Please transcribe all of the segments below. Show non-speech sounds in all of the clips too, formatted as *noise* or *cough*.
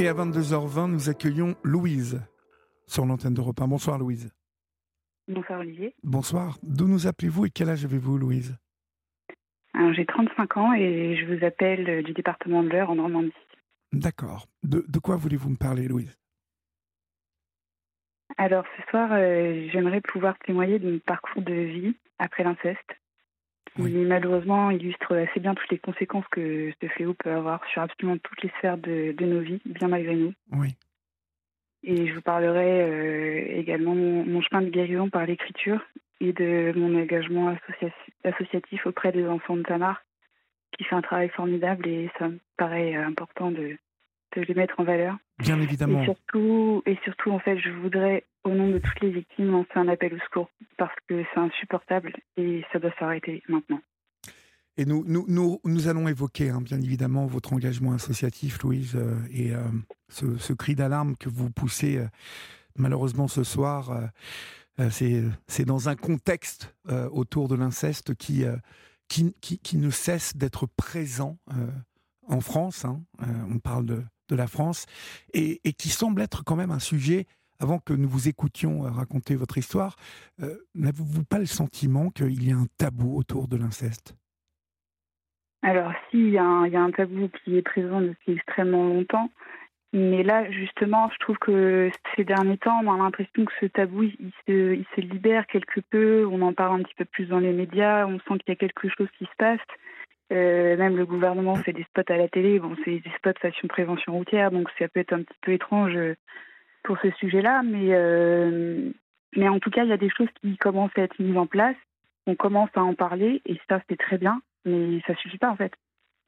Et à 22h20, nous accueillons Louise sur l'antenne de repas. Bonsoir Louise. Bonsoir Olivier. Bonsoir. D'où nous appelez-vous et quel âge avez-vous Louise? Alors j'ai 35 ans et je vous appelle du département de l'Eure en Normandie. D'accord. De, quoi voulez-vous me parler Louise? Alors ce soir, euh, j'aimerais pouvoir témoigner de mon parcours de vie après l'inceste qui malheureusement illustre assez bien toutes les conséquences que ce fléau peut avoir sur absolument toutes les sphères de, nos vies, bien malgré nous. Oui. Et je vous parlerai euh, également mon, mon, chemin de guérison par l'écriture et de mon engagement associatif auprès des enfants de Tamar, qui fait un travail formidable et ça me paraît important de, de les mettre en valeur. Bien évidemment. Et surtout, et surtout, en fait, je voudrais, au nom de toutes les victimes, lancer un appel au secours parce que c'est insupportable et ça doit s'arrêter maintenant. Et nous, nous, nous, allons évoquer, hein, bien évidemment, votre engagement associatif, Louise, euh, et euh, ce, cri d'alarme que vous poussez, euh, malheureusement, ce soir. c'est dans un contexte autour de l'inceste qui, qui, qui, ne cesse d'être présent en France. Hein. on parle de, de la France, et, qui semble être quand même un sujet, avant que nous vous écoutions euh, raconter votre histoire, euh, n'avez-vous pas le sentiment qu'il y a un tabou autour de l'inceste? Alors, si, il y, a un tabou qui est présent depuis extrêmement longtemps. Mais là, justement, je trouve que ces derniers temps, on a l'impression que ce tabou, il se, libère quelque peu. On en parle un petit peu plus dans les médias. On sent qu'il y a quelque chose qui se passe. Euh, même le gouvernement fait des spots à la télé. Bon, c'est des spots façon prévention routière, donc ça peut être un petit peu étrange pour ce sujet-là. Mais, euh, mais en tout cas, il y a des choses qui commencent à être mises en place. On commence à en parler et ça, c'est très bien, mais ça suffit pas en fait.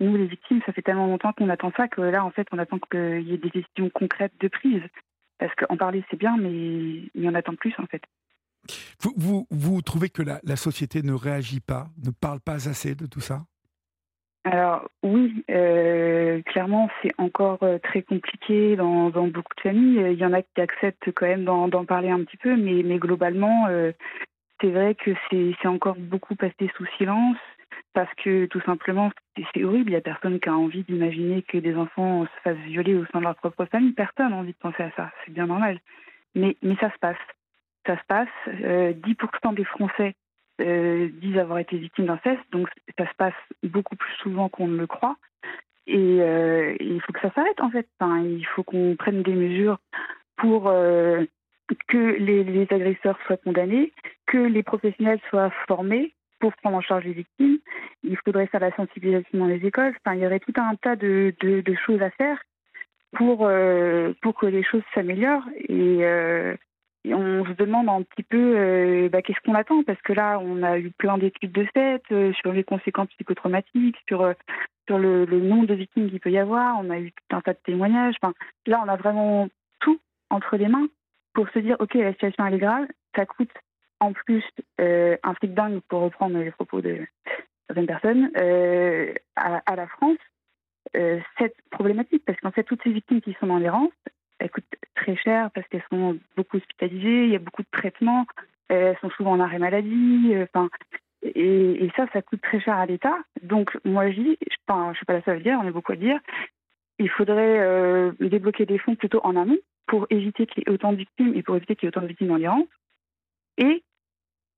Nous, les victimes, ça fait tellement longtemps qu'on attend ça que là, en fait, on attend qu'il y ait des décisions concrètes de prise. Parce qu'en parler, c'est bien, mais, mais on attend plus en fait. Vous, vous, trouvez que la société ne réagit pas, ne parle pas assez de tout ça? Alors oui, euh, clairement c'est encore euh, très compliqué dans, beaucoup de familles. Il y en a qui acceptent quand même d'en parler un petit peu, mais, mais globalement euh, c'est vrai que c'est encore beaucoup passé sous silence parce que tout simplement c'est horrible. Il n'y a personne qui a envie d'imaginer que des enfants se fassent violer au sein de leur propre famille. Personne n'a envie de penser à ça. C'est bien normal. Mais, mais ça se passe. Ça se passe. 10% des Français euh, disent avoir été victimes d'inceste. Donc ça se passe beaucoup plus souvent qu'on ne le croit. Et, euh, il faut que ça s'arrête en fait. Il faut qu'on prenne des mesures pour euh, que les, agresseurs soient condamnés, que les professionnels soient formés pour prendre en charge les victimes. Il faudrait faire la sensibilisation dans les écoles. Il y aurait tout un tas de, choses à faire pour, que les choses s'améliorent. On se demande un petit peu euh, bah, qu'est-ce qu'on attend? Parce que là on a eu plein d'études de fait euh, sur les conséquences psychotraumatiques, sur euh, sur le, nombre de victimes qu'il peut y avoir, on a eu tout un tas de témoignages. Là on a vraiment tout entre les mains pour se dire ok la situation elle est grave, ça coûte en plus un fric dingue pour reprendre les propos de certaines personnes à, à, la France cette problématique. Parce qu'en fait toutes ces victimes qui sont dans l'errance elles coûtent très cher parce qu'elles sont beaucoup hospitalisées, il y a beaucoup de traitements, elles sont souvent en arrêt maladie, euh, et, ça, ça coûte très cher à l'État. Donc, moi, je dis, enfin, je ne suis pas la seule à le dire, on est beaucoup à le dire, il faudrait euh, débloquer des fonds plutôt en amont pour éviter qu'il y ait autant de victimes et pour éviter qu'il y ait autant de victimes dans l'Iran. Et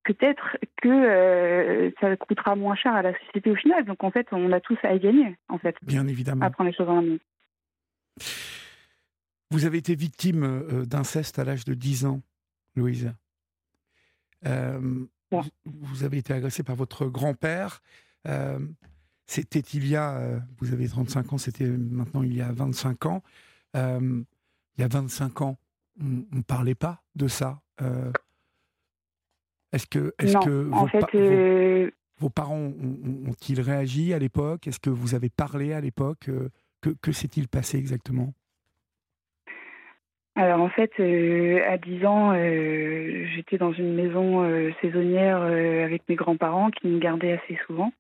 peut-être que euh, ça coûtera moins cher à la société au final. Donc, en fait, on a tous à y gagner, en fait. Bien évidemment. À prendre les choses en amont. Vous avez été victime euh, d'inceste à l'âge de 10 ans, Louise. Euh, vous avez été agressée par votre grand-père. Euh, c'était il y a, vous avez 35 ans, c'était maintenant il y a 25 ans. il y a 25 ans, on ne parlait pas de ça. est-ce que, est que vos, vos, parents ont-ils réagi à l'époque? Est-ce que vous avez parlé à l'époque? Que, que s'est-il passé exactement? Alors en fait, euh, à 10 ans, euh, j'étais dans une maison euh, saisonnière avec mes grands-parents qui me gardaient assez souvent.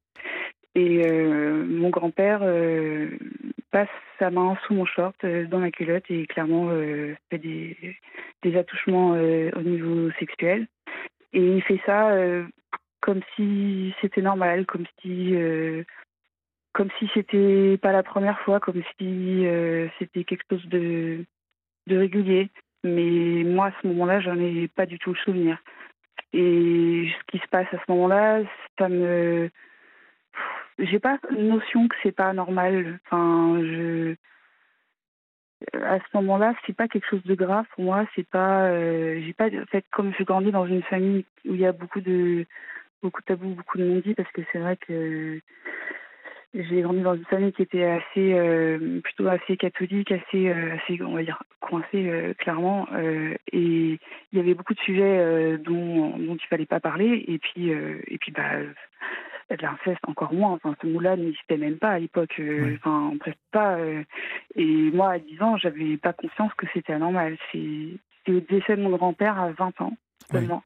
Et mon grand-père passe sa main sous mon short, dans ma culotte, et clairement fait des, des attouchements au niveau sexuel. Et il fait ça comme si c'était normal, comme si comme si c'était pas la première fois, comme si c'était quelque chose de, de régulier. Mais moi, à ce moment-là, j'en ai pas du tout le souvenir. Et ce qui se passe à ce moment-là, ça me. J'ai pas notion que c'est pas normal. Enfin, je. À ce moment-là, c'est pas quelque chose de grave pour moi. C'est pas. Euh, j'ai pas. En fait, comme je grandis dans une famille où il y a beaucoup de beaucoup de tabous, beaucoup de non-dits, parce que c'est vrai que j'ai grandi dans une famille qui était assez, euh, plutôt assez catholique, assez, euh, assez, on va dire, coincée euh, clairement. et il y avait beaucoup de sujets dont, dont il fallait pas parler. Et puis, et puis, bah, l'inceste encore moins. Enfin, ce mot-là n'existait même pas à l'époque. Enfin, presque pas. et moi, à 10 ans, j'avais pas conscience que c'était anormal. C'est au décès de mon grand-père à 20 ans seulement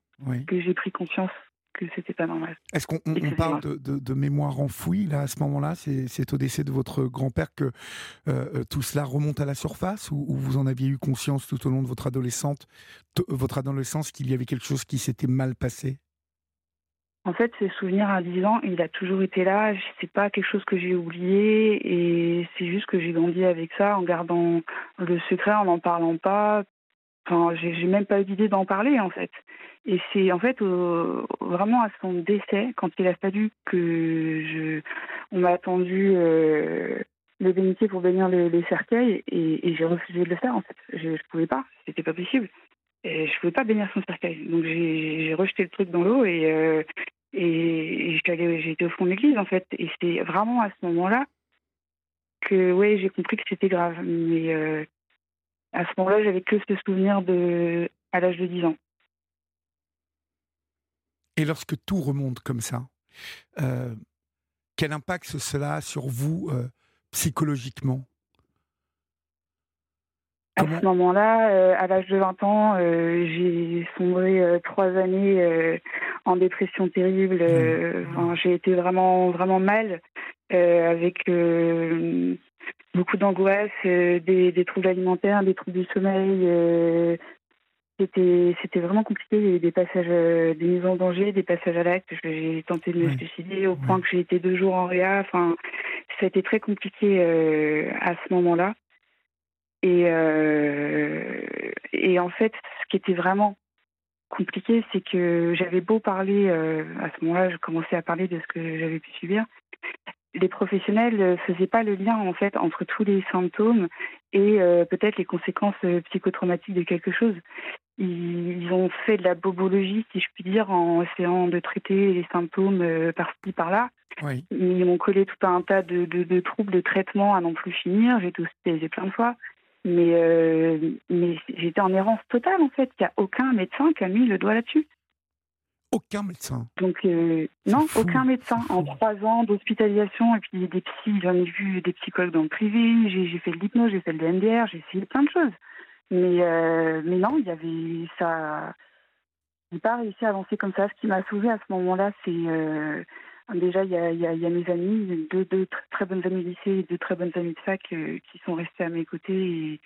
que j'ai pris conscience que c'était pas normal. Est-ce qu'on parle de, mémoire enfouie là à ce moment-là? C'est au décès de votre grand-père que euh, euh, tout cela remonte à la surface ou, vous en aviez eu conscience tout au long de votre adolescente, votre adolescence qu'il y avait quelque chose qui s'était mal passé? En fait, ces souvenirs à 10 ans, il a toujours été là. C'est pas quelque chose que j'ai oublié et c'est juste que j'ai grandi avec ça en gardant le secret, en n'en parlant pas. Enfin, j'ai même pas eu d'idée d'en parler en fait. Et c'est en fait vraiment à son décès, quand il a fallu que je, on m'a attendu euh, le bénitier pour bénir les, cercueils, et, j'ai refusé de le faire en fait. Je, ne pouvais pas, c'était pas possible. Et je pouvais pas bénir son cercueil, donc j'ai rejeté le truc dans l'eau et euh, au fond de l'église en fait. Et c'est vraiment à ce moment-là que ouais j'ai compris que c'était grave. Mais euh, à ce moment-là, j'avais que ce souvenir de à l'âge de 10 ans. Et lorsque tout remonte comme ça, euh, quel impact cela a sur vous euh, psychologiquement? À ce moment-là, euh, à l'âge de 20 ans, j'ai sombré trois années en dépression terrible. Mmh. j'ai été vraiment, vraiment mal, avec beaucoup d'angoisse, des, des, troubles alimentaires, des troubles du sommeil, c'était, c'était vraiment compliqué. Il y a eu des passages, euh, des mises en danger, des passages à l'acte. J'ai tenté de me suicider au point que j'ai été deux jours en réa. Enfin, ça a été très compliqué euh, à ce moment-là. Et, euh, et en fait, ce qui était vraiment compliqué, c'est que j'avais beau parler, à ce moment-là, je commençais à parler de ce que j'avais pu subir. Les professionnels ne faisaient pas le lien en fait entre tous les symptômes et peut-être les conséquences psychotraumatiques de quelque chose ils ont fait de la bobologie, si je puis dire, en essayant de traiter les symptômes euh, par-ci, par-là. Ils m'ont collé tout un tas de, de, troubles de traitement à n'en plus finir. J'ai été hospitalisée plein de fois. Mais, euh, mais j'étais en errance totale, en fait. Il n'y a aucun médecin qui a mis le doigt là-dessus. Aucun médecin Donc, euh, non, aucun médecin. En trois ans d'hospitalisation, et puis des psys, j'en ai vu des psychologues dans le privé, j'ai fait de l'hypnose, j'ai fait de l'NDR, j'ai essayé plein de choses. Mais, euh, mais non, il y avait ça. J'ai pas réussi à avancer comme ça. Ce qui m'a sauvé à ce moment-là, c'est euh, déjà il y a, mes amis, deux, très bonnes amies de lycée et deux très bonnes amies de fac euh, qui sont restées à mes côtés. Et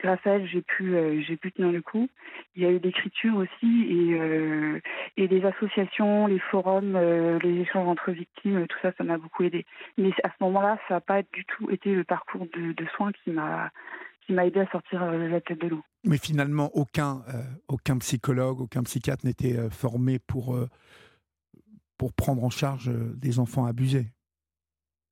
grâce à elles, j'ai pu, j'ai pu tenir le coup. Il y a eu l'écriture aussi et, et les associations, les forums, les échanges entre victimes, tout ça, ça m'a beaucoup aidé. Mais à ce moment-là, ça n'a pas du tout été le parcours de, soins qui m'a qui aidé à sortir euh, la tête de l'eau. Mais finalement, aucun, euh, psychologue, aucun psychiatre n'était euh, formé pour, pour prendre en charge des enfants abusés.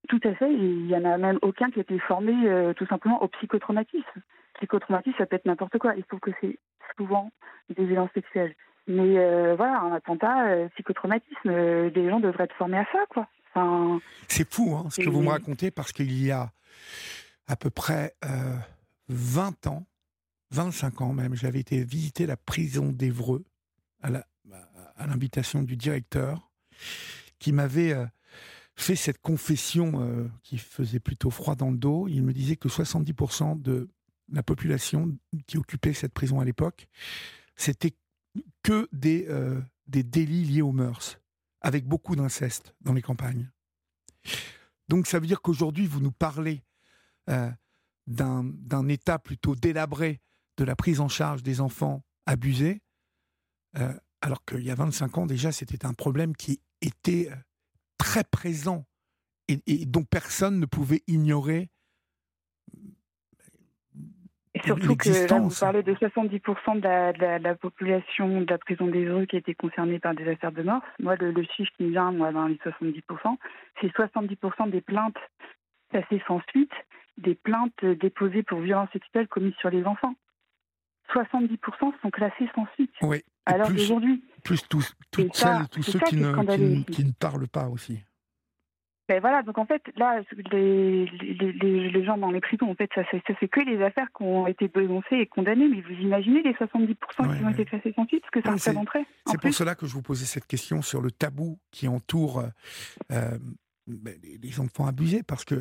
Tout à fait. Il n'y en a même aucun qui était formé tout simplement au psychotraumatisme. Psychotraumatisme, ça peut être n'importe quoi. Il faut que c'est souvent des violences sexuelles. Mais voilà, un attentat, psychotraumatisme, des gens devraient être formés à ça, quoi. Enfin, c'est fou hein, ce que vous me racontez parce qu'il y a à peu près 20 ans, 25 ans même, j'avais été visiter la prison d'Evreux à l'invitation du directeur qui m'avait euh, fait cette confession euh, qui faisait plutôt froid dans le dos. Il me disait que 70% de la population qui occupait cette prison à l'époque, c'était que des, euh, des délits liés aux mœurs, avec beaucoup d'inceste dans les campagnes. Donc ça veut dire qu'aujourd'hui, vous nous parlez d'un état plutôt délabré de la prise en charge des enfants abusés, euh, alors qu'il y a 25 ans déjà, c'était un problème qui était euh, très présent et, dont personne ne pouvait ignorer. Et surtout que là, vous parlez de 70% de la, population de la prison des rues qui était concernée par des affaires de mort. Moi, le, chiffre qui me vient, moi, dans les 70%, c'est 70% des plaintes passées sans suite, des plaintes déposées pour violences sexuelles commises sur les enfants. 70% sont classés sans suite. Oui. Alors aujourd'hui. Plus tous, toutes celles et tous ceux qui ne, qui ne parlent pas aussi. Ben voilà, donc en fait, là, les, les, les gens dans les prisons, en fait, ça, ça, fait que les affaires qui ont été dénoncées et condamnées. Mais vous imaginez les 70% qui ont été classés sans suite, ce que ça représenterait C'est pour cela que je vous posais cette question sur le tabou qui entoure euh, euh, ben, les enfants abusés, parce que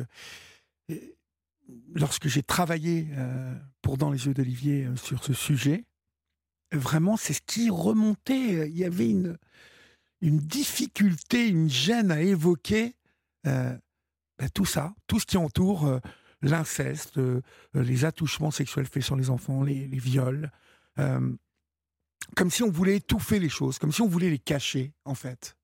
euh, lorsque j'ai travaillé pour Dans les yeux d'Olivier sur ce sujet, vraiment, c'est ce qui remontait. Il y avait une, difficulté, une gêne à évoquer euh, ben, tout ça, tout ce qui entoure euh, l'inceste, euh, les attouchements sexuels faits sur les enfants, les, viols, comme si on voulait étouffer les choses, comme si on voulait les cacher, en fait.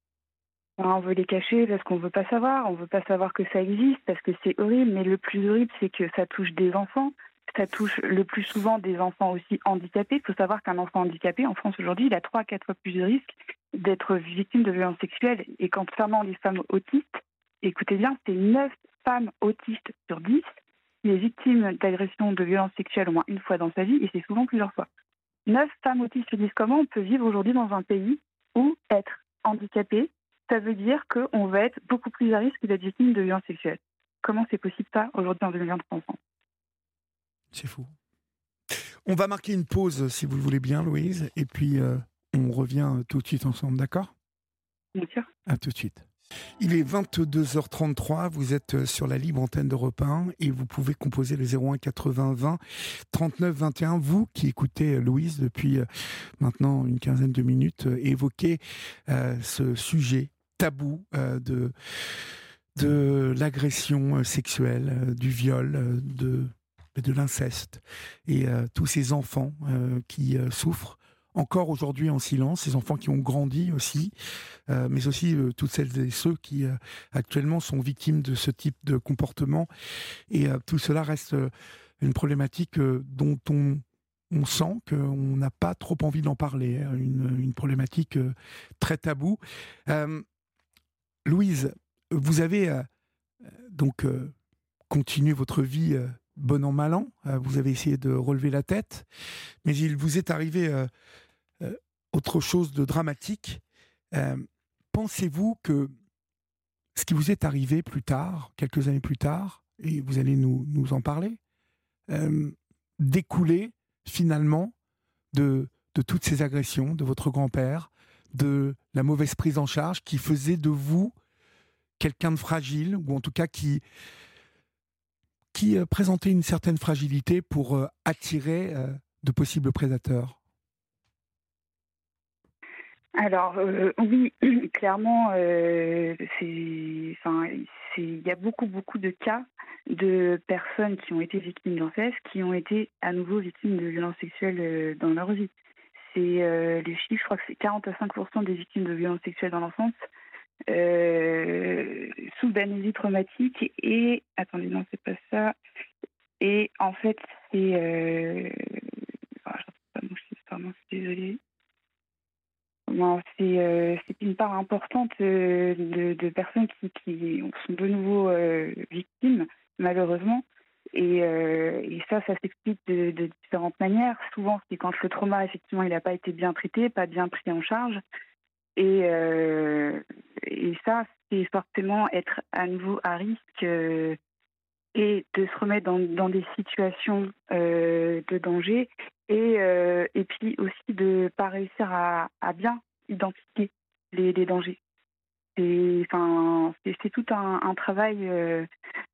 On veut les cacher parce qu'on veut pas savoir, on veut pas savoir que ça existe parce que c'est horrible, mais le plus horrible, c'est que ça touche des enfants, ça touche le plus souvent des enfants aussi handicapés. Il faut savoir qu'un enfant handicapé, en France aujourd'hui, il a 3 à 4 fois plus de risques d'être victime de violences sexuelles. Et concernant les femmes autistes, écoutez bien, c'est 9 femmes autistes sur 10 qui est victime d'agression de violences sexuelles au moins une fois dans sa vie, et c'est souvent plusieurs fois. 9 femmes autistes sur 10, comment on peut vivre aujourd'hui dans un pays où être handicapé, ça veut dire qu'on va être beaucoup plus à risque d'être victime de violences sexuelles? Comment c'est possible ça aujourd'hui en 2023 C'est fou. On va marquer une pause, si vous le voulez bien, Louise, et puis euh, on revient tout de suite ensemble, d'accord? Bien sûr. À tout de suite. Il est 22h33, vous êtes euh, sur la libre antenne d'Europe 1 et vous pouvez composer le 01 80 20 39 21. Vous qui écoutez euh, Louise depuis euh, maintenant une quinzaine de minutes, évoquer ce sujet tabou de, de l'agression sexuelle, du viol, de, de l'inceste et tous ces enfants qui souffrent encore aujourd'hui en silence, ces enfants qui ont grandi aussi, euh, mais aussi euh, toutes celles et ceux qui euh, actuellement sont victimes de ce type de comportement. Et tout cela reste une problématique dont on, on sent qu'on n'a pas trop envie d'en parler, hein, une, une, problématique très taboue. Louise, vous avez donc continué votre vie bon an mal an, vous avez essayé de relever la tête, mais il vous est arrivé autre chose de dramatique. Euh, pensez-vous que ce qui vous est arrivé plus tard, quelques années plus tard, et vous allez nous, nous en parler, euh, découlait finalement de, de toutes ces agressions de votre grand-père, de la mauvaise prise en charge qui faisait de vous quelqu'un de fragile, ou en tout cas qui, qui euh, présentait une certaine fragilité pour attirer de possibles prédateurs alors euh, oui, *clears throat* clairement, euh, il y a beaucoup beaucoup de cas de personnes qui ont été victimes d'inceste, qui ont été à nouveau victimes de violences sexuelles euh, dans leur vie. C'est les chiffres, je crois que c'est 40 à 5 des victimes de violences sexuelles dans l'enfance sous d'amnésie traumatique et attendez non c'est pas ça et en fait c'est euh... oh, pas mon chiffre, pardon, je suis désolée euh, c'est une part importante euh, de, personnes qui, sont de nouveau euh, victimes, malheureusement. Et, ça, ça s'explique de, différentes manières. Souvent, c'est quand le trauma, effectivement, il n'a pas été bien traité, pas bien pris en charge. Et, et ça, c'est forcément être à nouveau à risque et de se remettre dans, des situations de danger et, et puis aussi de ne pas réussir à, bien identifier les, dangers. Enfin, c'est tout un, travail euh,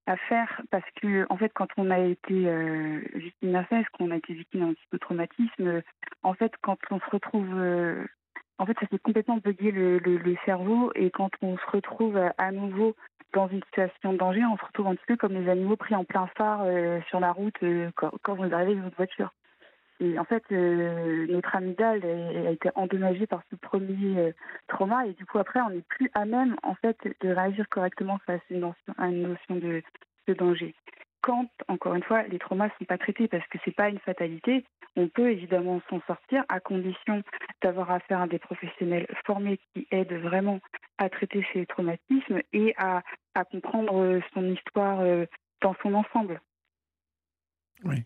à faire parce que, en fait, quand on a été euh, victime d'inceste, qu'on a été victime d'un psychotraumatisme, euh, en fait, quand on se retrouve, en fait, ça fait complètement bugger le, cerveau. Et quand on se retrouve à nouveau dans une situation de danger, on se retrouve un petit peu comme les animaux pris en plein phare sur la route quand, quand vous arrivez dans votre voiture. Et en fait, notre amygdale a, été endommagée par ce premier trauma. Et du coup après, on n'est plus à même en fait de réagir correctement face à une notion, de danger quand, encore une fois, les traumas ne sont pas traités parce que ce n'est pas une fatalité, on peut évidemment s'en sortir à condition d'avoir affaire à des professionnels formés qui aident vraiment à traiter ces traumatismes et à, comprendre son histoire euh, dans son ensemble. Oui.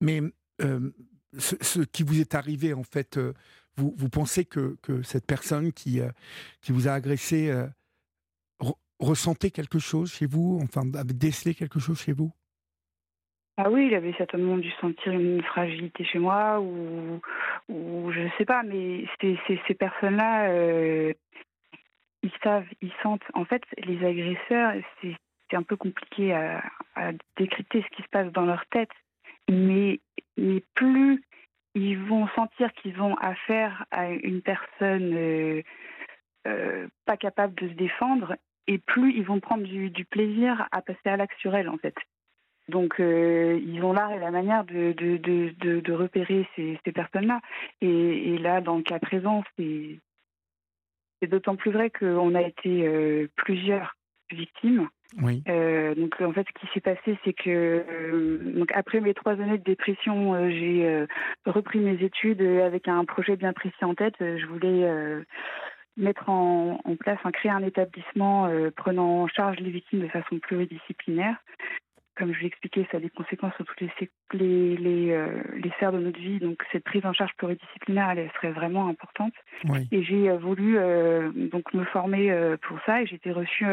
Mais euh, ce, qui vous est arrivé, en fait, euh, vous, pensez que, que, cette personne qui, qui vous a agressé ressentait quelque chose chez vous, enfin, décelé quelque chose chez vous? Ah oui, il avait certainement dû sentir une fragilité chez moi ou, ou je ne sais pas, mais ces, ces, personnes-là, euh, ils savent, ils sentent. En fait, les agresseurs, c'est un peu compliqué à, à, décrypter ce qui se passe dans leur tête, mais, mais plus ils vont sentir qu'ils ont affaire à une personne euh, euh, pas capable de se défendre, et plus ils vont prendre du, plaisir à passer à l'acte sur elle, en fait. Donc, euh, ils ont l'art et la manière de, de, de, de repérer ces, ces personnes-là. Et, et, là, dans le cas présent, c'est d'autant plus vrai qu'on a été euh, plusieurs victimes. Oui. Euh, donc, en fait, ce qui s'est passé, c'est que donc après mes trois années de dépression, j'ai repris mes études avec un projet bien précis en tête. Je voulais mettre en, place, créer un établissement euh, prenant en charge les victimes de façon pluridisciplinaire. Comme je l'ai expliqué, ça a des conséquences sur toutes les, les, les, euh, les, sphères de notre vie. Donc cette prise en charge pluridisciplinaire, elle, serait vraiment importante. Et j'ai euh, voulu donc me former pour ça et j'ai été reçue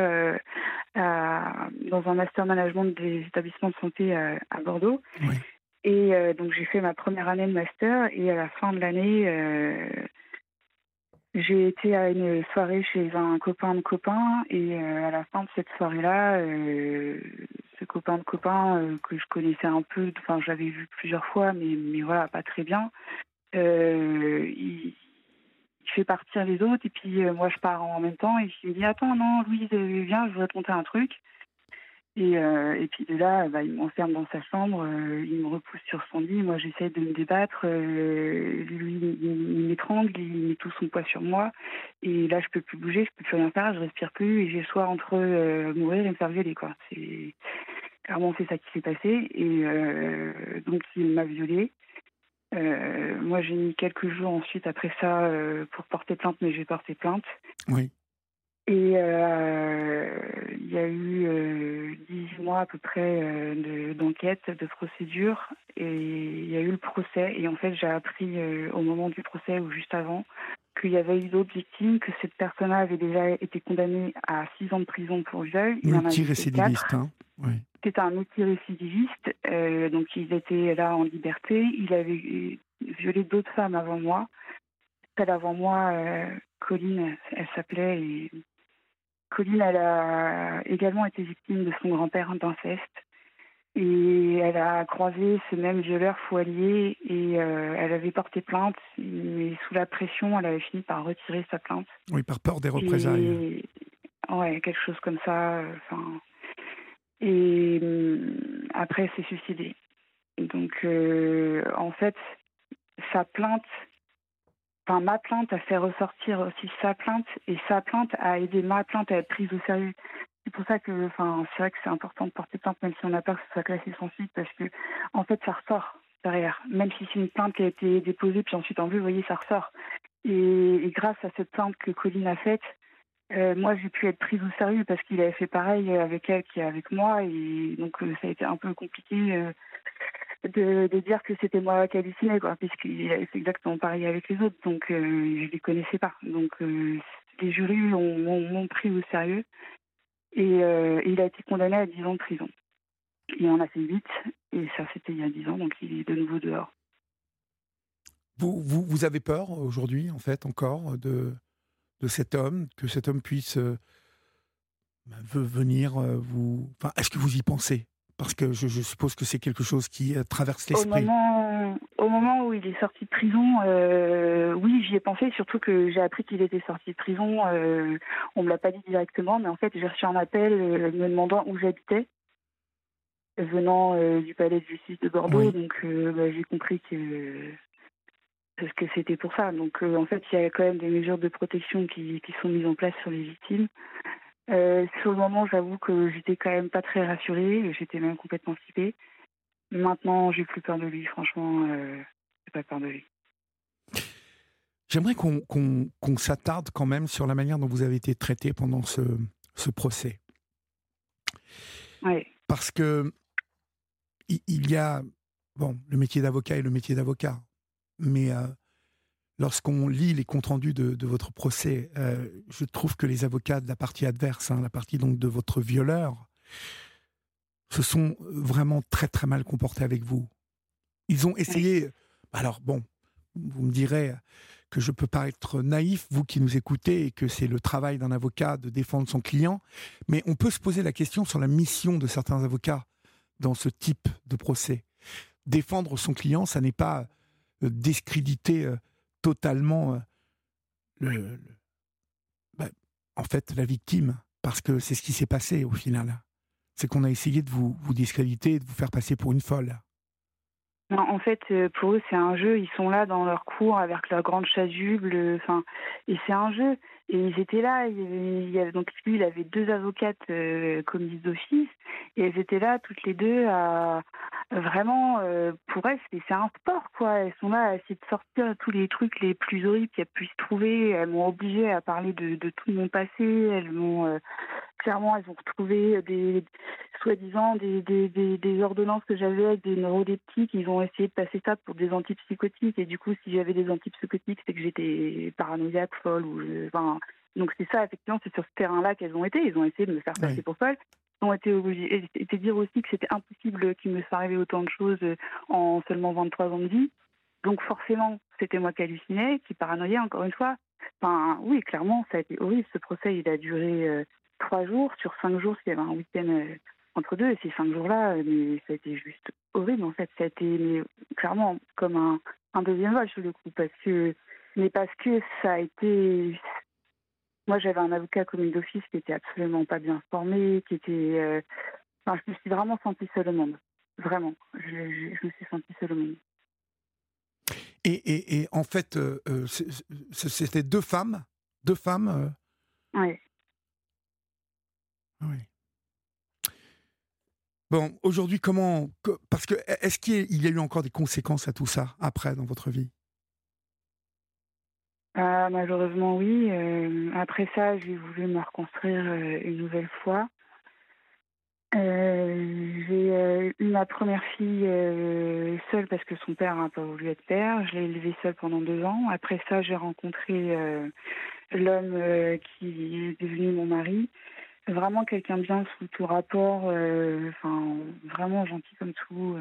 dans un master management des établissements de santé à, Bordeaux. Et donc j'ai fait ma première année de master et à la fin de l'année, j'ai été à une soirée chez un copain de copain et euh, à la fin de cette soirée-là, euh, ce copain de copain euh, que je connaissais un peu, enfin j'avais vu plusieurs fois, mais, mais voilà, pas très bien, il, il, fait partir les autres et puis moi je pars en même temps et je me dit attends non Louise viens je voudrais te conter un truc et, euh, et puis de là, bah, il m'enferme dans sa chambre, euh, il me repousse sur son lit, moi j'essaie de me débattre, euh, lui il, m'étrangle, il met tout son poids sur moi, et là je peux plus bouger, je peux plus rien faire, je respire plus, et j'ai le choix entre mourir et me faire violer quoi. C'est clairement c'est ça qui s'est passé, et donc il m'a violée. moi j'ai mis quelques jours ensuite après ça pour porter plainte, mais j'ai porté plainte. Oui. Et euh, il y a eu euh, 18 mois à peu près euh, d'enquête, de, procédure, et il y a eu le procès. Et en fait, j'ai appris euh, au moment du procès ou juste avant qu'il y avait eu d'autres victimes, que cette personne-là avait déjà été condamnée à 6 ans de prison pour viol. Multi-récidiviste, hein oui. C'était un multi-récidiviste, donc il était là en liberté. Il avait violé d'autres femmes avant moi. Celle avant moi, Colline, elle s'appelait, et Colline, elle a également été victime de son grand-père d'inceste. Et elle a croisé ce même violeur allié et euh, elle avait porté plainte, mais sous la pression, elle avait fini par retirer sa plainte. Oui, par peur des représailles. ouais, quelque chose comme ça. Enfin, et hum, après, elle s'est suicidée. Donc, euh, en fait, sa plainte Ma plainte a fait ressortir aussi sa plainte et sa plainte a aidé ma plainte à être prise au sérieux. C'est pour ça que, enfin, c'est vrai que c'est important de porter plainte même si on a peur que ce soit classé sans suite parce que, en fait, ça ressort derrière. Même si c'est une plainte qui a été déposée puis ensuite en vue, vous voyez, ça ressort. Et, grâce à cette plainte que Colline a faite, euh, moi, j'ai pu être prise au sérieux parce qu'il avait fait pareil avec elle qui est avec moi et donc euh, ça a été un peu compliqué. Euh, de, dire que c'était moi qui hallucinais, quoi, puisqu'il avait fait exactement pareil avec les autres, donc euh, je les connaissais pas. Donc euh, les jurys m'ont pris au sérieux et, euh, il a été condamné à 10 ans de prison. Il en a fait 8 et ça c'était il y a 10 ans, donc il est de nouveau dehors. Vous, vous, avez peur aujourd'hui, en fait, encore, de, de cet homme, que cet homme puisse bah, venir vous. Enfin, est-ce que vous y pensez? Parce que je, suppose que c'est quelque chose qui euh, traverse l'esprit. Au moment, où il est sorti de prison, euh, oui, j'y ai pensé, surtout que j'ai appris qu'il était sorti de prison. Euh, on ne me l'a pas dit directement, mais en fait, j'ai reçu un appel me demandant où j'habitais. venant du palais de justice de Bordeaux. Donc bah, j'ai compris que que c'était pour ça. Donc en fait, il y a quand même des mesures de protection qui, qui sont mises en place sur les victimes. Sur le moment, j'avoue que j'étais quand même pas très rassurée. J'étais même complètement flippée. Maintenant, j'ai plus peur de lui. Franchement, j'ai pas peur de lui. J'aimerais qu'on s'attarde quand même sur la manière dont vous avez été traité pendant ce, ce procès. Oui. Parce que il y a bon le métier d'avocat et le métier d'avocat, mais euh, lorsqu'on lit les comptes rendus de, votre procès, euh, je trouve que les avocats de la partie adverse, hein, la partie donc de votre violeur, se sont vraiment très très mal comportés avec vous. Ils ont essayé. Alors bon, vous me direz, que je peux pas être naïf, vous qui nous écoutez, et que c'est le travail d'un avocat de défendre son client, mais on peut se poser la question sur la mission de certains avocats dans ce type de procès. Défendre son client, ça n'est pas euh, discréditer euh, totalement euh, bah, en fait la victime, parce que c'est ce qui s'est passé au final. C'est qu'on a essayé de vous, discréditer, de vous faire passer pour une folle en fait, euh, pour eux, c'est un jeu. Ils sont là dans leur cours avec leur grande chasuble. Enfin, et c'est un jeu. Et ils étaient là. Donc lui, il avait deux avocates euh, commises d'office, et elles étaient là toutes les deux à vraiment. Euh, pour elles, c'est un sport, quoi. Elles sont là à essayer de sortir tous les trucs les plus horribles qu'elles puissent trouver. Elles m'ont obligée à parler de, de, tout mon passé. Elles m'ont clairement, elles ont retrouvé des soi-disant des, des, des, ordonnances que j'avais avec des neuroleptiques. Ils ont essayé de passer ça pour des antipsychotiques. Et du coup, si j'avais des antipsychotiques, c'est que j'étais paranoïaque, folle. Ou enfin, donc c'est ça, effectivement, c'est sur ce terrain-là qu'elles ont été. Ils ont essayé de me faire passer pour folle. Ils ont été obligés dire aussi que c'était impossible qu'il me soit arrivé autant de choses en seulement 23 ans de vie. Donc forcément, c'était moi qui hallucinais, qui paranoïais, encore une fois. Enfin, oui, clairement, ça a été horrible. Ce procès, il a duré euh, trois jours. Sur cinq jours, s'il y avait un week-end euh, entre deux. Et ces cinq jours-là, euh, mais ça a été juste horrible. En fait, ça a été clairement comme un, un deuxième vol sur le coup, parce que mais parce que ça a été. Moi, j'avais un avocat commis d'office qui était absolument pas bien formé, qui était. Euh, enfin, je me suis vraiment sentie seule au monde. Vraiment, je, je, me suis sentie seule au monde. Et, et, et en fait, c'était deux femmes, deux femmes. Oui. Oui. Bon, aujourd'hui, comment. Parce que, est-ce qu'il y a eu encore des conséquences à tout ça, après, dans votre vie? Ah, Malheureusement, oui. Euh, après ça, j'ai voulu me reconstruire euh, une nouvelle fois. Euh, j'ai eu ma première fille seule parce que son père n'a pas voulu être père. Je l'ai élevée seule pendant deux ans. Après ça, j'ai rencontré l'homme qui est devenu mon mari vraiment quelqu'un bien sous tout rapport, euh, enfin vraiment gentil comme tout.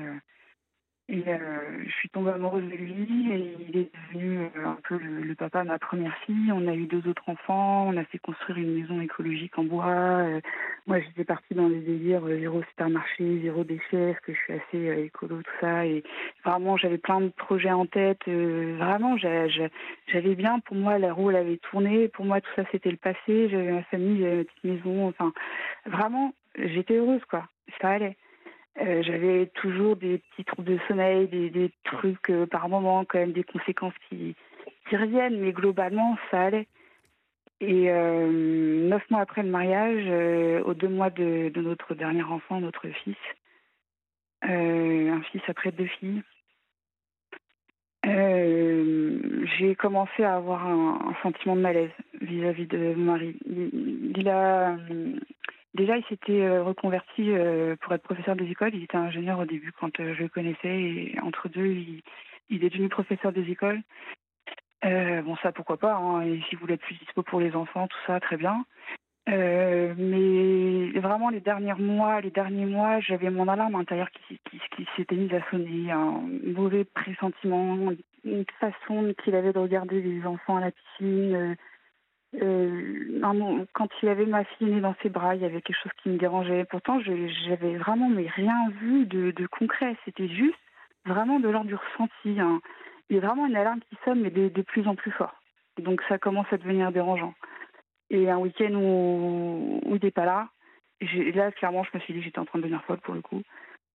Et euh, je suis tombée amoureuse de lui et il est devenu euh, un peu le, papa de ma première fille. On a eu deux autres enfants, on a fait construire une maison écologique en bois. Euh, moi, j'étais partie dans les délires zéro supermarché, zéro déchet, parce que je suis assez écolo, tout ça. Et vraiment, j'avais plein de projets en tête. vraiment, j'avais bien, pour moi, la roue, elle avait tourné. Pour moi, tout ça, c'était le passé. J'avais ma famille, j'avais ma petite maison. Enfin, vraiment, j'étais heureuse, quoi. Ça allait. Euh, j'avais toujours des petits troubles de sommeil, des, trucs euh, par moment, quand même des conséquences qui, reviennent, mais globalement, ça allait. Et euh, neuf mois après le mariage, aux deux mois de, notre dernier enfant, notre fils, un fils après deux filles, j'ai commencé à avoir un, sentiment de malaise vis-à-vis de mon mari. Il a Déjà, il s'était euh, reconverti euh, pour être professeur des écoles. Il était ingénieur au début quand euh, je le connaissais. Et entre deux, il, est devenu professeur des écoles. bon, ça, pourquoi pas. Hein. Et s'il voulait être plus dispo pour les enfants, tout ça, très bien. mais vraiment, les derniers mois, les derniers mois, j'avais mon alarme intérieure qui, qui s'était mise à sonner. Un mauvais pressentiment, une façon qu'il avait de regarder les enfants à la piscine euh, quand il avait ma fille née dans ses bras, il y avait quelque chose qui me dérangeait. Pourtant, j'avais vraiment mais rien vu de, concret. C'était juste vraiment de l'ordre du ressenti. Hein. Il y a vraiment une alarme qui sonne, mais de, plus en plus fort. donc ça commence à devenir dérangeant. Et un week-end où, il n'est pas là, là, clairement, je me suis dit que j'étais en train de devenir folle pour le coup.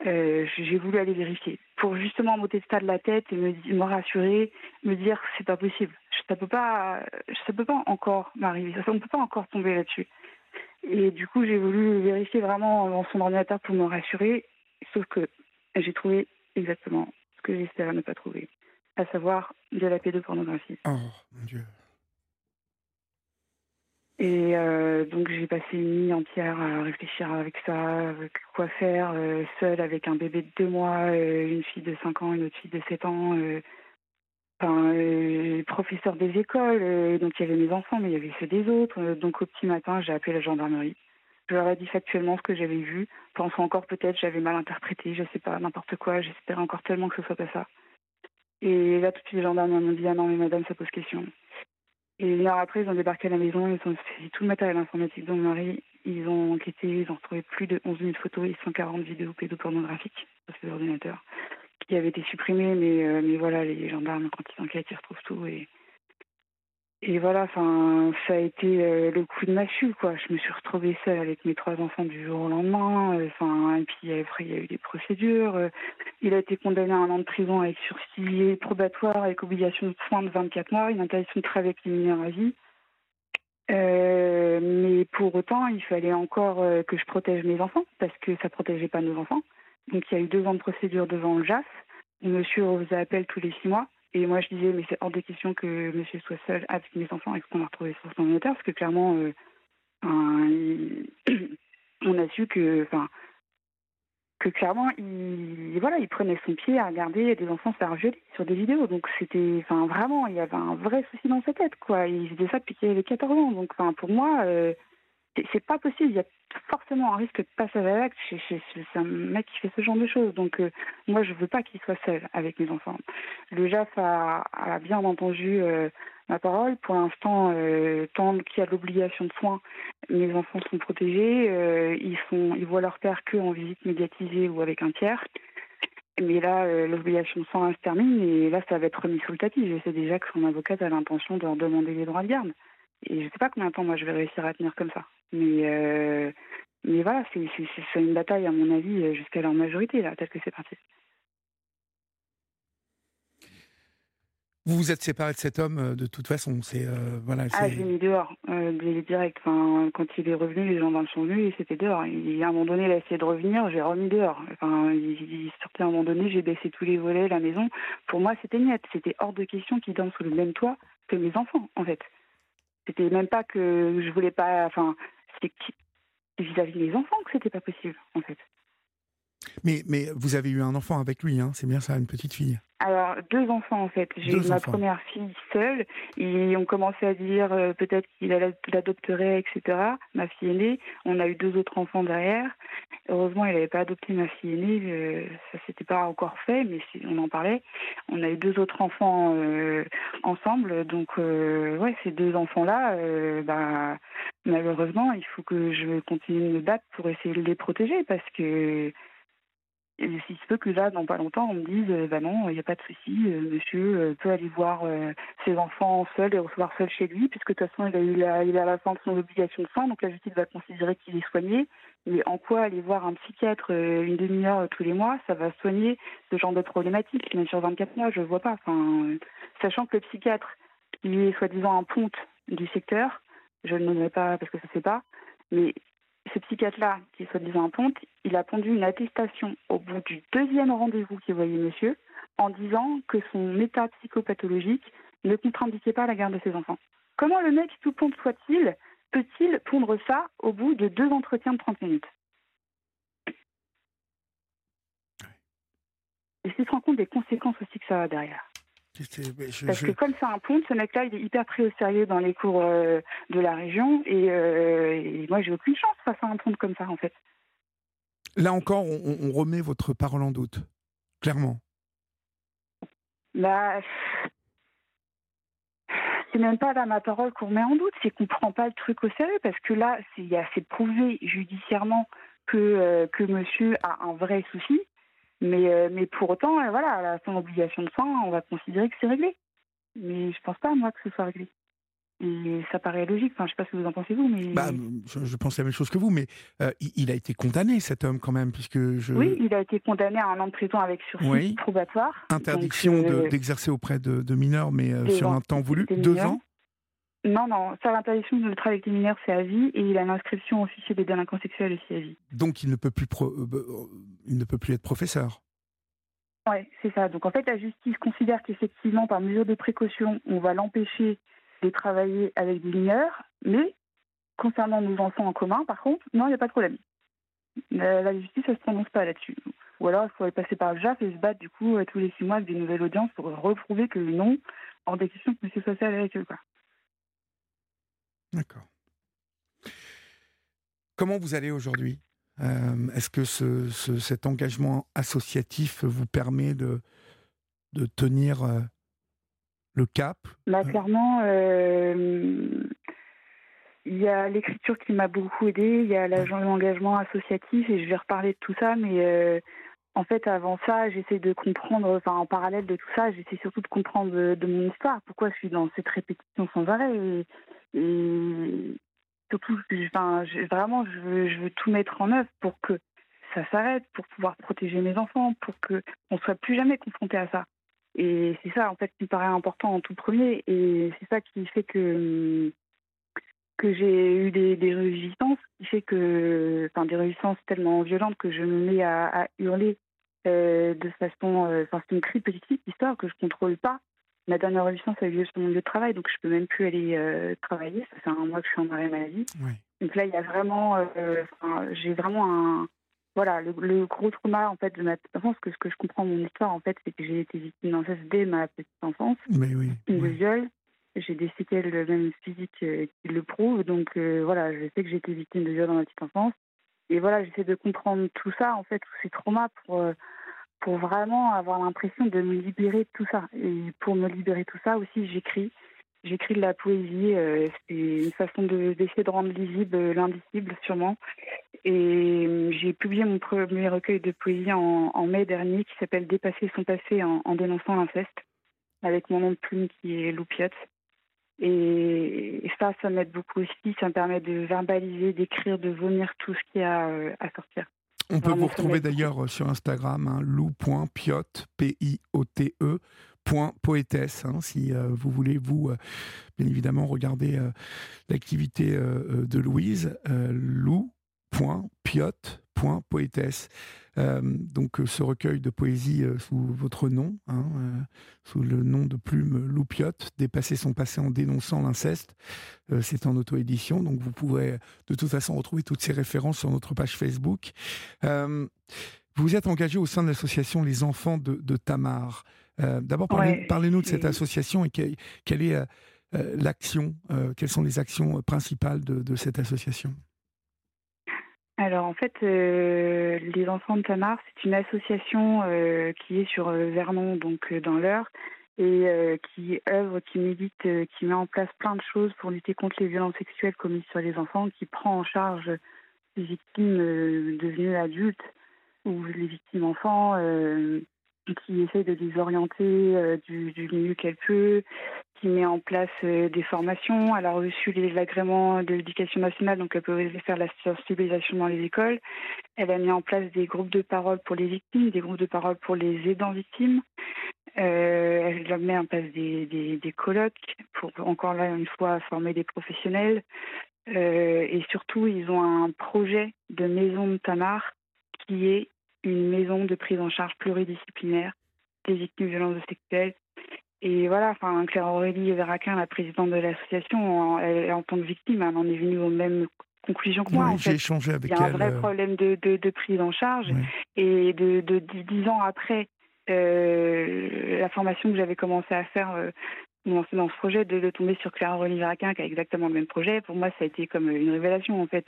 J'ai voulu aller vérifier pour justement monter ça de la tête et me, me rassurer, me dire c'est pas possible, ça peut pas, ça peut pas encore m'arriver, ça ne peut pas encore tomber là-dessus. Et du coup, j'ai voulu vérifier vraiment dans son ordinateur pour me rassurer, sauf que j'ai trouvé exactement ce que j'espérais ne pas trouver, à savoir de la pédopornographie. Oh mon Dieu. Et euh, donc j'ai passé une nuit entière à réfléchir avec ça, avec quoi faire, euh, seule avec un bébé de deux mois, euh, une fille de cinq ans, une autre fille de sept ans, enfin, professeur des écoles, donc il y avait mes enfants, mais il y avait ceux des autres. donc au petit matin, j'ai appelé la gendarmerie. Je leur ai dit factuellement ce que j'avais vu, pensant encore peut-être j'avais mal interprété, je sais pas, n'importe quoi, j'espérais encore tellement que ce soit pas ça. Et là tout de suite les gendarmes m'ont dit ah non mais madame ça pose question. Et une heure après, ils ont débarqué à la maison, ils ont fait tout le matériel informatique de mon mari, ils ont enquêté, ils ont retrouvé plus de 11 000 photos et 140 vidéos pédopornographiques sur ces ordinateurs qui avaient été supprimés, mais, euh, mais voilà, les gendarmes, quand ils enquêtent, ils retrouvent tout. Et, et voilà, enfin, ça a été euh, le coup de massue, quoi. Je me suis retrouvée seule avec mes trois enfants du jour au lendemain. Euh, enfin, et puis après, il y a eu des procédures. Euh, il a été condamné à un an de prison avec sursis probatoire, avec obligation de soins de 24 mois, une interdiction de travail avec les mineurs à vie. mais pour autant, il fallait encore que je protège mes enfants, parce que ça protégeait pas nos enfants. Donc il y a eu deux ans de procédure devant le JAF. Le monsieur faisait appel tous les six mois. Et moi, je disais, mais c'est hors de question que monsieur soit seul avec mes enfants et qu'on a retrouvé sur son ordinateur, parce que clairement, euh, *clears throat* on a su que, enfin, que clairement, il, voilà, il prenait son pied à regarder des enfants faire violer sur des vidéos. Donc c'était, enfin, vraiment, il y avait un vrai souci dans sa tête, quoi. Il faisait ça depuis qu'il avait 14 ans. Donc, enfin, pour moi, euh, c'est pas possible. Il y a forcément un risque de passage à l'acte C'est un mec qui fait ce genre de choses. Donc, euh, moi, je veux pas qu'il soit seul avec mes enfants. Le JAF a, bien entendu euh, ma parole. Pour l'instant, euh, tant qu'il y a l'obligation de soins, mes enfants sont protégés. ils, voient leur père que en visite médiatisée ou avec un tiers. Mais là, l'obligation de soins se termine et là, ça va être remis sur le tapis. Je sais déjà que son avocate a l'intention de leur demander les droits de garde. Et je sais pas combien de temps moi je vais réussir à tenir comme ça. Mais, euh, mais voilà, c'est une bataille, à mon avis, jusqu'à leur majorité, là, tel que c'est parti. Vous vous êtes séparé de cet homme euh, de toute façon, c'est euh, voilà. Ah, j'ai mis dehors, euh, direct. Enfin, quand il est revenu, les gendarmes sont venus, et c'était dehors. Il, à un moment donné, il a essayé de revenir, j'ai remis dehors. Enfin, il, il sortait à un moment donné, j'ai baissé tous les volets, la maison. Pour moi, c'était net. C'était hors de question qu'il dorme sous le même toit que mes enfants, en fait. C'était même pas que je voulais pas. Enfin, c'est vis-à-vis des enfants que c'était pas possible, en fait. Mais, mais vous avez eu un enfant avec lui, hein c'est bien ça, une petite fille alors, deux enfants en fait. J'ai eu ma première fille seule et on commençait à dire euh, peut-être qu'il l'adopterait, etc. Ma fille aînée. On a eu deux autres enfants derrière. Heureusement, il n'avait pas adopté ma fille aînée. Euh, ça s'était pas encore fait, mais on en parlait. On a eu deux autres enfants euh, ensemble. Donc, ouais, ces deux enfants-là, bah, malheureusement, il faut que je continue de me battre pour essayer de les protéger parce que et il se peut que là, dans pas longtemps, on me dise euh, bah non, il n'y a pas de souci, euh, monsieur euh, peut aller voir ses enfants seul et recevoir seul chez lui, puisque de toute façon, il a eu la, il a la fin de son obligation de soins, donc la justice va considérer qu'il est soigné. Mais en quoi aller voir un psychiatre une demi-heure tous les mois, ça va soigner ce genre de problématique Même sur 24 mois, je ne vois pas. Enfin, sachant que le psychiatre, il est soi-disant un ponte du secteur, je ne nommerai pas parce que ça ne fait pas, mais ce psychiatre-là, qui est soi-disant un ponte, il a pondu une attestation au bout du deuxième rendez-vous qu'il voyait monsieur, en disant que son état psychopathologique ne contre-indiquait pas la garde de ses enfants. Comment le mec, tout ponte soit-il, peut-il pondre ça au bout de deux entretiens de 30 minutes? Et s'il se rend compte des conséquences aussi que ça a derrière. Parce que comme c'est un pont, ce mec-là, il est hyper pris au sérieux dans les cours euh, de la région. Et, euh, et moi, j'ai aucune chance face à un pont comme ça, en fait. Là encore, on, remet votre parole en doute, clairement. Bah, c'est même pas là ma parole qu'on remet en doute, c'est qu'on prend pas le truc au sérieux parce que là, c'est prouvé judiciairement que, euh, que monsieur a un vrai souci. Mais, euh, mais pour autant, euh, voilà, son obligation de soins, on va considérer que c'est réglé. Mais je pense pas, moi, que ce soit réglé. Et ça paraît logique. Enfin, je sais pas ce que vous en pensez vous, mais. Bah, je, pense la même chose que vous, mais euh, il, a été condamné cet homme quand même, puisque je. Oui, il a été condamné à un an de prison avec sursis probatoire. Interdiction euh, d'exercer auprès de, mineurs, mais euh, sur un temps voulu, deux ans. Non, non, ça l'interdiction de travailler avec les mineurs, c'est à vie, et il a l'inscription officier des délinquants sexuels aussi à vie. Donc il ne peut plus, bah, il ne peut plus être professeur. Oui, c'est ça. Donc en fait, la justice considère qu'effectivement, par mesure de précaution, on va l'empêcher de travailler avec des mineurs, mais concernant nos enfants en commun, par contre, non, il n'y a pas de problème. La, justice, elle ne se prononce pas là-dessus. Ou alors, il faudrait passer par le JAF et se battre, du coup, tous les six mois avec des nouvelles audiences pour reprouver que non, en des questions que M. social avec eux. D'accord. Comment vous allez aujourd'hui? Euh, Est-ce que ce, cet engagement associatif vous permet de, de tenir euh, le cap? Bah, Clairement, euh, il y a l'écriture qui m'a beaucoup aidé, il y a l'engagement associatif et je vais reparler de tout ça, mais en fait, avant ça, j'essaie de comprendre, enfin en parallèle de tout ça, j'essaie surtout de comprendre de, mon histoire, pourquoi je suis dans cette répétition sans arrêt. Et, surtout, enfin, vraiment, je veux, tout mettre en œuvre pour que ça s'arrête, pour pouvoir protéger mes enfants, pour qu'on ne soit plus jamais confronté à ça. Et c'est ça, en fait, qui me paraît important en tout premier. Et c'est ça qui fait que, que j'ai eu des, des résistances, qui fait que, enfin, des résistances tellement violentes que je me mets à, hurler de façon, euh, enfin, c'est une cri petite histoire que je contrôle pas. Ma dernière résistance a eu lieu sur mon lieu de travail, donc je peux même plus aller euh, travailler. Ça fait un mois que je suis en arrêt maladie. Donc là, il y a vraiment, j'ai vraiment un, voilà, le, gros trauma en fait de ma petite enfance, que ce que je comprends de mon histoire en fait, c'est que j'ai été victime d'inceste dès ma petite enfance, Mais oui, de viol. J'ai des séquelles même physiques euh, qui le prouvent, donc euh, voilà, je sais que j'ai été victime de viol dans ma petite enfance. Et voilà, j'essaie de comprendre tout ça en fait, tous ces traumas pour euh, pour vraiment avoir l'impression de me libérer de tout ça. Et pour me libérer de tout ça aussi, j'écris. J'écris de la poésie, c'est une façon d'essayer de, rendre lisible l'indicible sûrement. Et euh, j'ai publié mon premier recueil de poésie en, mai dernier qui s'appelle Dépasser son passé en, dénonçant l'inceste, avec mon nom de plume qui est Loupiot. Et, ça, ça m'aide beaucoup aussi. Ça me permet de verbaliser, d'écrire, de vomir tout ce qu'il y a euh, à sortir. On peut vous retrouver d'ailleurs euh, sur Instagram, hein, lou.piot, P-I-O-T-E, point poétesse, hein, si vous voulez, vous, bien évidemment, regarder l'activité de Louise, lou Piot.poétesse. Euh, donc euh, ce recueil de poésie euh, sous votre nom, hein, sous le nom de plume Loupiot, Dépasser son passé en dénonçant l'inceste, c'est en auto-édition, donc vous pourrez de toute façon retrouver toutes ces références sur notre page Facebook. vous êtes engagé au sein de l'association Les Enfants de, Tamar. D'abord, parlez-nous de cette association et quelle, est l'action, quelles sont les actions principales de cette association? Alors en fait, euh, les enfants de Tamar, c'est une association euh, qui est sur euh, Vernon, donc dans l'heure, et qui œuvre, qui médite, qui met en place plein de choses pour lutter contre les violences sexuelles commises sur les enfants, qui prend en charge les victimes devenues adultes ou les victimes enfants, qui essaie de les orienter du, du mieux qu'elle peut, qui met en place euh, des formations. Elle a reçu les agréments de l'éducation nationale, donc elle peut faire la sensibilisation dans les écoles. Elle a mis en place des groupes de parole pour les victimes, des groupes de parole pour les aidants victimes. Euh, elle mis en place des, des, colloques pour, encore là, une fois, former des professionnels. Euh, et surtout, ils ont un projet de maison de Tamar qui est une maison de prise en charge pluridisciplinaire des victimes de violences sexuelles et voilà, enfin, Claire Aurélie Véraquin, la présidente de l'association, elle, en tant que victime, elle en est venue aux mêmes conclusions que moi. j'ai échangé avec elle. Il y a un vrai euh, problème de, de, prise en charge. Et de, de, dix ans après, euh, la formation que j'avais commencé à faire euh, dans ce projet de, tomber sur Claire Aurélie Varaquin qui a exactement le même projet. Pour moi, ça a été comme une révélation en fait.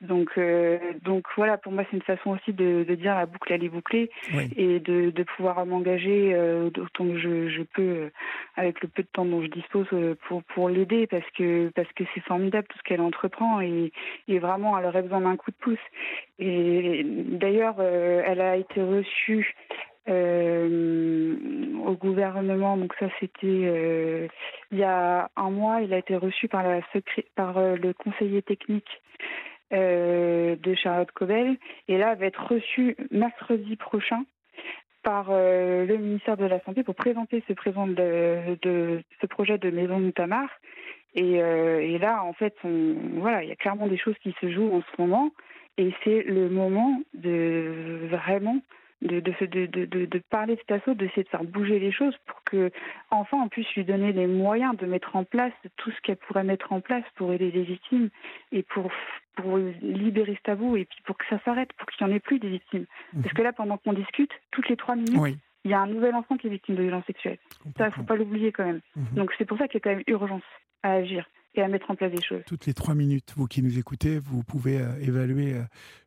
Donc, euh, donc voilà, pour moi, c'est une façon aussi de, dire la boucle elle est bouclée et de, pouvoir m'engager euh, autant que je, peux euh, avec le peu de temps dont je dispose pour, pour l'aider parce que parce que c'est formidable tout ce qu'elle entreprend et, et vraiment elle aurait besoin d'un coup de pouce. Et d'ailleurs, elle a été reçue au gouvernement. Donc ça, c'était il y a un mois. Il a été reçu par, la par le conseiller technique de Charlotte Cobel. Et là, va être reçu mercredi prochain par euh, le ministère de la Santé pour présenter ce, de, de, ce projet de maison Moutamar. Et, euh, et là, en fait, on, voilà, il y a clairement des choses qui se jouent en ce moment. Et c'est le moment de vraiment de, de, de, de, de parler de cet assaut, d'essayer de faire bouger les choses pour que enfin on puisse lui donner les moyens de mettre en place tout ce qu'elle pourrait mettre en place pour aider les victimes et pour, pour libérer ce tabou et puis pour que ça s'arrête, pour qu'il n'y en ait plus des victimes. Mhm. Parce que là, pendant qu'on discute, toutes les trois minutes, il y a un nouvel enfant qui est victime de violences sexuelles. Ça, il ne faut pas l'oublier quand même. Mhm. Donc c'est pour ça qu'il y a quand même urgence à agir et à mettre en place des choses. Toutes les trois minutes, vous qui nous écoutez, vous pouvez euh, évaluer euh,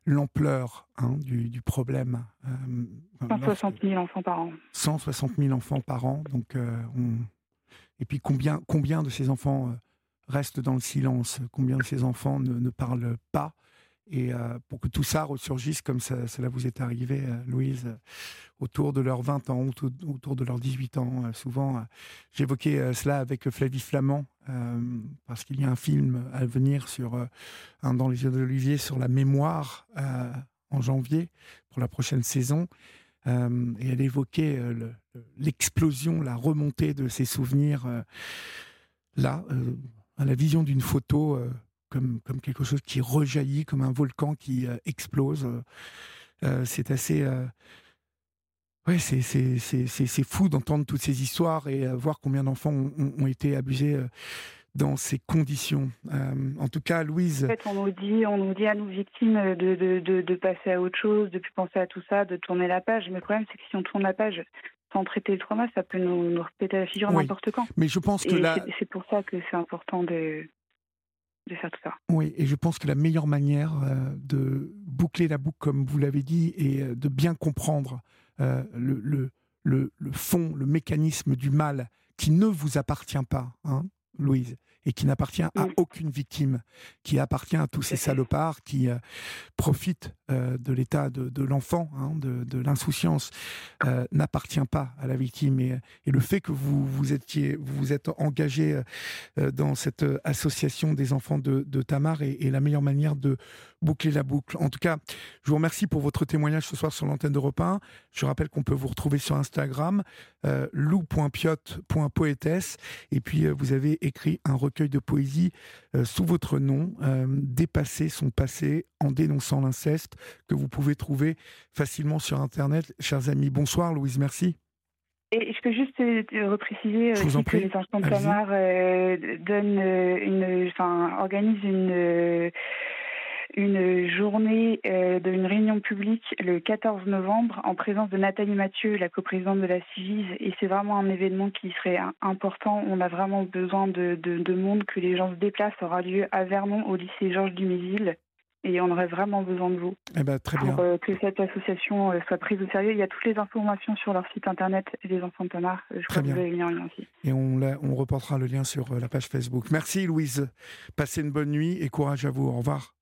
l'ampleur hein, du, du, problème. 160 000 enfants par an. 160 000 enfants par an. Donc, euh, on... Et puis combien, combien de ces enfants restent dans le silence? Combien de ces enfants ne, ne parlent pas? Et euh, pour que tout ça ressurgisse comme cela vous est arrivé, euh, Louise, euh, autour de leurs 20 ans, autour, de leurs 18 ans. souvent, j'évoquais cela avec Flavie Flamand, parce qu'il y a un film à venir dans les yeux d'Olivier sur la mémoire en janvier pour la prochaine saison. et elle évoquait l'explosion, la remontée de ses souvenirs là, à la vision d'une photo comme, comme quelque chose qui rejaillit, comme un volcan qui euh, explose. Euh, euh, c'est assez. Ouais, c'est fou d'entendre toutes ces histoires et voir combien d'enfants ont, été abusés dans ces conditions. en tout cas, Louise. En fait, on nous dit, on nous dit à nos victimes de, de, de, passer à autre chose, de plus penser à tout ça, de tourner la page. Mais le problème, c'est que si on tourne la page sans traiter le trauma, ça peut nous, nous répéter la figure n'importe quand. Mais je pense que là. C'est pour ça que c'est important de Oui, et je pense que la meilleure manière euh, de boucler la boucle, comme vous l'avez dit, et euh, de bien comprendre euh, le, fond, le mécanisme du mal qui ne vous appartient pas, hein, Louise, et qui n'appartient à aucune victime, qui appartient à tous ces salopards qui euh, profitent euh, de l'état de, l'enfant, hein, de, l'insouciance, euh, n'appartient pas à la victime. Et, le fait que vous vous étiez, vous, êtes engagé dans cette association des enfants de, Tamar est, est, la meilleure manière de boucler la boucle. En tout cas, je vous remercie pour votre témoignage ce soir sur l'antenne d'Europe 1. Je rappelle qu'on peut vous retrouver sur Instagram, lou.piot.poétesse. Et puis, vous avez écrit un recueil de poésie euh, sous votre nom, euh, Dépasser son passé en dénonçant l'inceste, que vous pouvez trouver facilement sur Internet. Chers amis, bonsoir Louise, merci. Et je peux juste repréciser que les enfants de Tamar donnent une, enfin, organisent une une journée euh, d'une réunion publique le 14 novembre en présence de Nathalie Mathieu, la coprésidente de la Civise. Et c'est vraiment un événement qui serait important. On a vraiment besoin de, de, monde, que les gens se déplacent. Ça aura lieu à Vernon, au lycée Georges Dumézil. Et on aurait vraiment besoin de vous eh ben, très pour euh, que cette association euh, soit prise au sérieux. Il y a toutes les informations sur leur site internet, les enfants de Tamar. Je crois que vous avez mis en lien aussi. Et on, on reportera le lien sur la page Facebook. Merci Louise. Passez une bonne nuit et courage à vous. Au revoir.